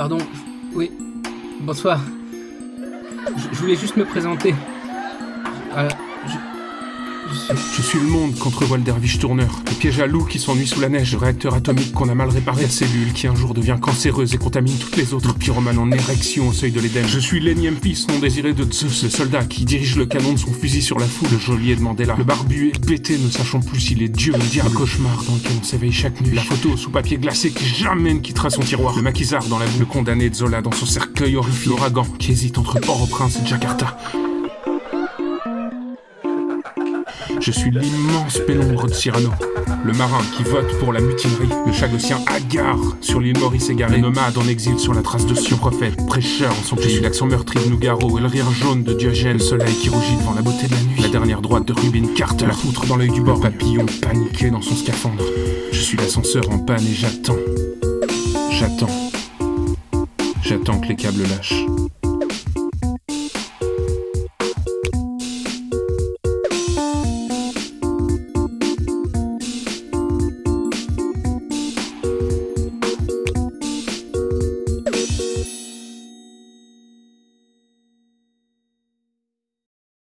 Pardon, oui, bonsoir. Je, voulais juste me présenter. Euh, je, suis... Le monde le derviche tourneur. Le piège à loup qui s'ennuie sous la neige. Le réacteur atomique qu'on a mal réparé. La cellule qui un jour devient cancéreuse et contamine toutes les autres. Le pyromane en érection au seuil de l'Éden. Je suis l'énième fils non désiré de Zeus, le soldat qui dirige le canon de son fusil sur la foule. Le geôlier de Mandela. Le barbu et pété ne sachant plus s'il est Dieu ou le diable. Le cauchemar dans lequel on s'éveille chaque nuit. La photo sous papier glacé qui jamais ne quittera son tiroir. Le maquisard dans la boue. Le condamné de Zola dans son cercueil horrifique. L'ouragan qui hésite entre Port-au-Prince et Jakarta. Je suis l'immense pénombre de Cyrano, le marin qui vote pour la mutinerie, le chagossien hagard sur l'île Maurice égaré, nomade en exil sur la trace de Sion, prophète, prêcheur en son Je suis l'accent meurtri de Nougaro et le rire jaune de Diogène, le soleil qui rougit devant la beauté de la nuit, la dernière droite de Rubin Carter, la poutre dans l'œil du bord, papillon paniqué dans son scaphandre. Je suis l'ascenseur en panne et j'attends, j'attends, j'attends que les câbles lâchent.